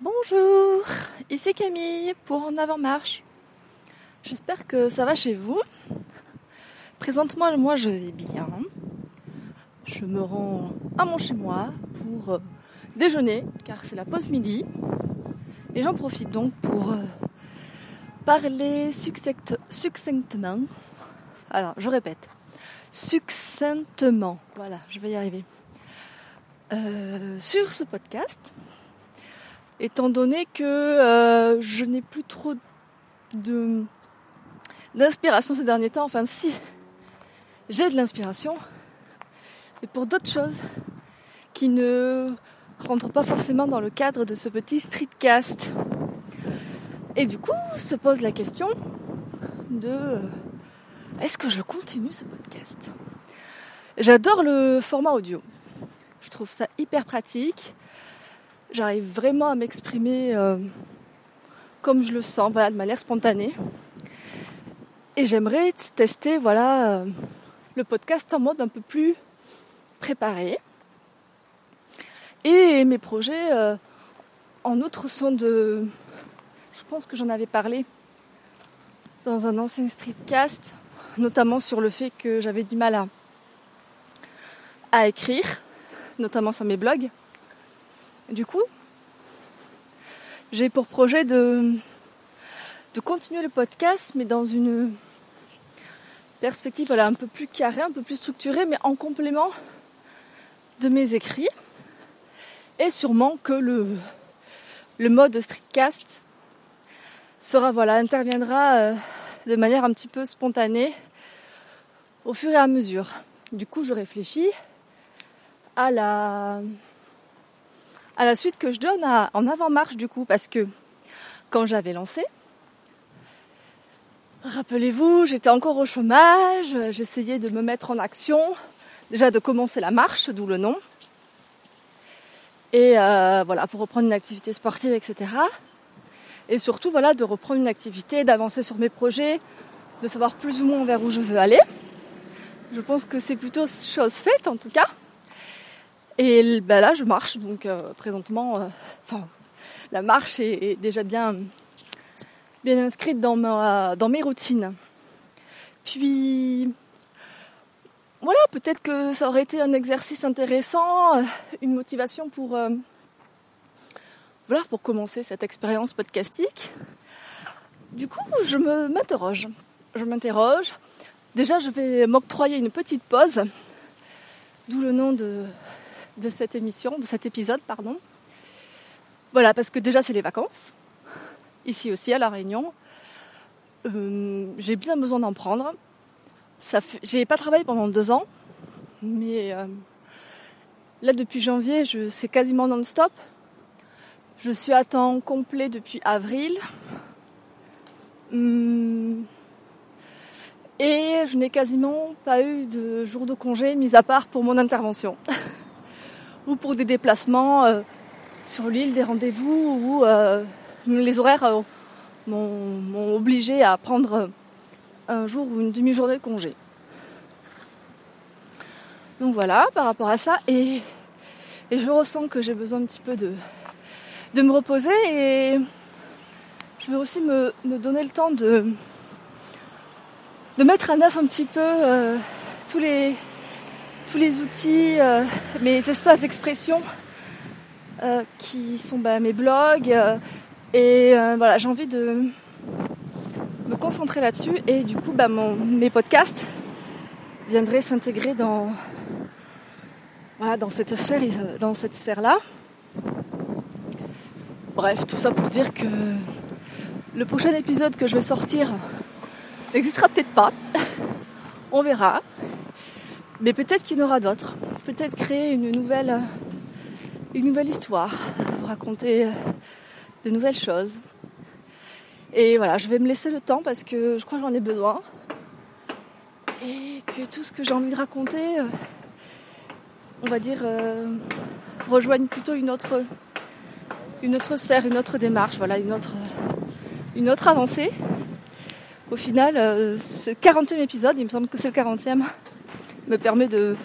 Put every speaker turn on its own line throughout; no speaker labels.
Bonjour, ici Camille pour En Avant Marche. J'espère que ça va chez vous. Présentement, moi je vais bien. Je me rends à mon chez moi pour euh, déjeuner car c'est la pause midi. Et j'en profite donc pour euh, parler succinctement. Alors, je répète. Succinctement. Voilà, je vais y arriver. Euh, sur ce podcast étant donné que euh, je n'ai plus trop d'inspiration ces derniers temps. Enfin, si j'ai de l'inspiration, mais pour d'autres choses qui ne rentrent pas forcément dans le cadre de ce petit streetcast. Et du coup, se pose la question de euh, est-ce que je continue ce podcast? J'adore le format audio. Je trouve ça hyper pratique j'arrive vraiment à m'exprimer euh, comme je le sens, voilà, de manière spontanée. Et j'aimerais tester, voilà, euh, le podcast en mode un peu plus préparé. Et mes projets, euh, en outre, sont de, je pense que j'en avais parlé dans un ancien streetcast, notamment sur le fait que j'avais du mal à, à écrire, notamment sur mes blogs. Du coup, j'ai pour projet de, continuer le podcast, mais dans une perspective un peu plus carrée, un peu plus structurée, mais en complément de mes écrits. Et sûrement que le, le mode streetcast sera, voilà, interviendra euh, de manière un petit peu spontanée au fur et à mesure. Du coup, je réfléchis à la à la suite que je donne en avant-marche du coup, parce que quand j'avais lancé, rappelez-vous, j'étais encore au chômage, j'essayais de me mettre en action, déjà de commencer la marche, d'où le nom, et euh, voilà, pour reprendre une activité sportive, etc. Et surtout, voilà, de reprendre une activité, d'avancer sur mes projets, de savoir plus ou moins vers où je veux aller. Je pense que c'est plutôt chose faite en tout cas. Et ben là, je marche, donc euh, présentement, euh, enfin, la marche est, déjà bien, bien inscrite dans, ma, dans mes routines. Puis, voilà, peut-être que ça aurait été un exercice intéressant, euh, une motivation pour, voilà, pour commencer cette expérience podcastique. Du coup, je m'interroge. Je m'interroge. Déjà, je vais m'octroyer une petite pause, d'où le nom de, de cette émission, de cet épisode, pardon. Voilà, parce que déjà c'est les vacances, ici aussi à La Réunion. Euh, j'ai bien besoin d'en prendre. Ça fait... J'ai pas travaillé pendant deux ans, mais euh, là depuis janvier, c'est quasiment non-stop. Je suis à temps complet depuis avril. Hum, et je n'ai quasiment pas eu de jour de congé, mis à part pour mon intervention. ou pour des déplacements euh, sur l'île, des rendez-vous où euh, les horaires euh, m'ont obligé à prendre un jour ou une demi-journée de congé. Donc voilà, par rapport à ça, et, je ressens que j'ai besoin un petit peu de, me reposer et je vais aussi me, donner le temps de, de mettre à neuf un petit peu tous les, tous les outils, euh, mes espaces d'expression euh, qui sont bah, mes blogs. Euh, et voilà, j'ai envie de me concentrer là-dessus et du coup, bah, mes podcasts viendraient s'intégrer dans, voilà, dans cette sphère, dans cette sphère-là. Bref, tout ça pour dire que le prochain épisode que je vais sortir n'existera peut-être pas. On verra. Mais peut-être qu'il y en aura d'autres. Peut-être créer une nouvelle, une nouvelle histoire, raconter euh, de nouvelles choses. Et voilà, je vais me laisser le temps parce que je crois que j'en ai besoin. Et que tout ce que j'ai envie de raconter, euh, on va dire, euh, rejoigne plutôt une autre, une autre sphère, une autre démarche, voilà, une autre, une autre avancée. Au final, ce 40e épisode, il me semble que c'est le 40e, me permet de,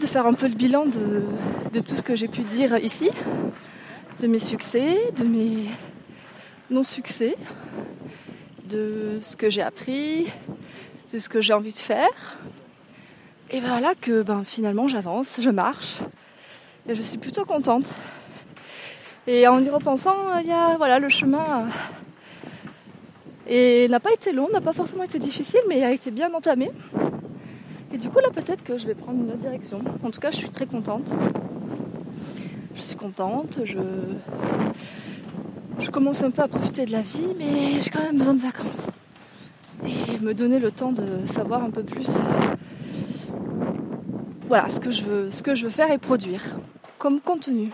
de faire un peu le bilan de, tout ce que j'ai pu dire ici. de mes succès, de mes non-succès, de ce que j'ai appris, de ce que j'ai envie de faire. Et voilà que ben, finalement j'avance, je marche, et je suis plutôt contente. Et en y repensant, il y a voilà le chemin et n'a pas été long, n'a pas forcément été difficile, mais a été bien entamé. Et du coup là peut-être que je vais prendre une autre direction. En tout cas je suis très contente. Je suis contente, je, commence un peu à profiter de la vie, mais j'ai quand même besoin de vacances. Et me donner le temps de savoir un peu plus voilà ce que je veux, ce que je veux faire et produire comme contenu.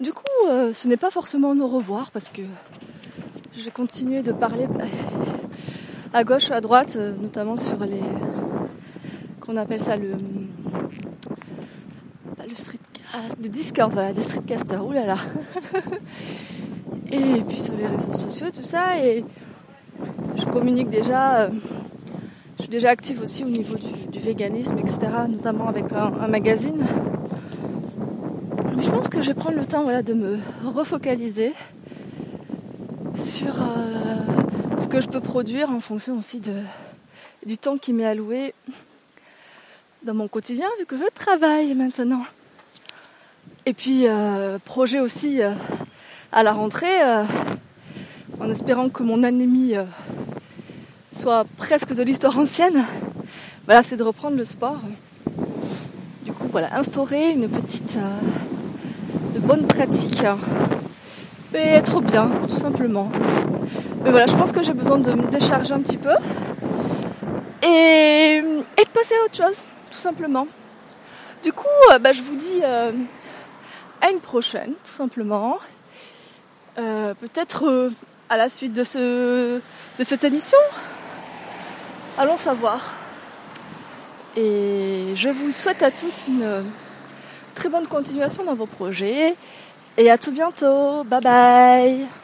Du coup, euh, ce n'est pas forcément au revoir parce que je vais continuer de parler à gauche, à droite, euh, notamment sur les qu'on appelle ça le le street le Discord, voilà, des streetcasters, oulala. et puis sur les réseaux sociaux, tout ça, et je communique déjà. Euh, je suis déjà active aussi au niveau du, véganisme, etc., notamment avec un, magazine. Mais je pense que je vais prendre le temps voilà, de me refocaliser sur euh, ce que je peux produire en fonction aussi de, du temps qui m'est alloué dans mon quotidien, vu que je travaille maintenant. Et puis, euh, projet aussi euh, à la rentrée, en espérant que mon anémie soit presque de l'histoire ancienne, voilà, c'est de reprendre le sport. Du coup, voilà, instaurer une petite, de bonnes pratiques et être bien, tout simplement. Mais voilà, je pense que j'ai besoin de me décharger un petit peu et, de passer à autre chose, tout simplement. Du coup, euh, bah, je vous dis euh, à une prochaine, tout simplement. Euh, peut-être à la suite de, ce, de cette émission. Allons savoir. Et je vous souhaite à tous une très bonne continuation dans vos projets. Et à tout bientôt. Bye bye.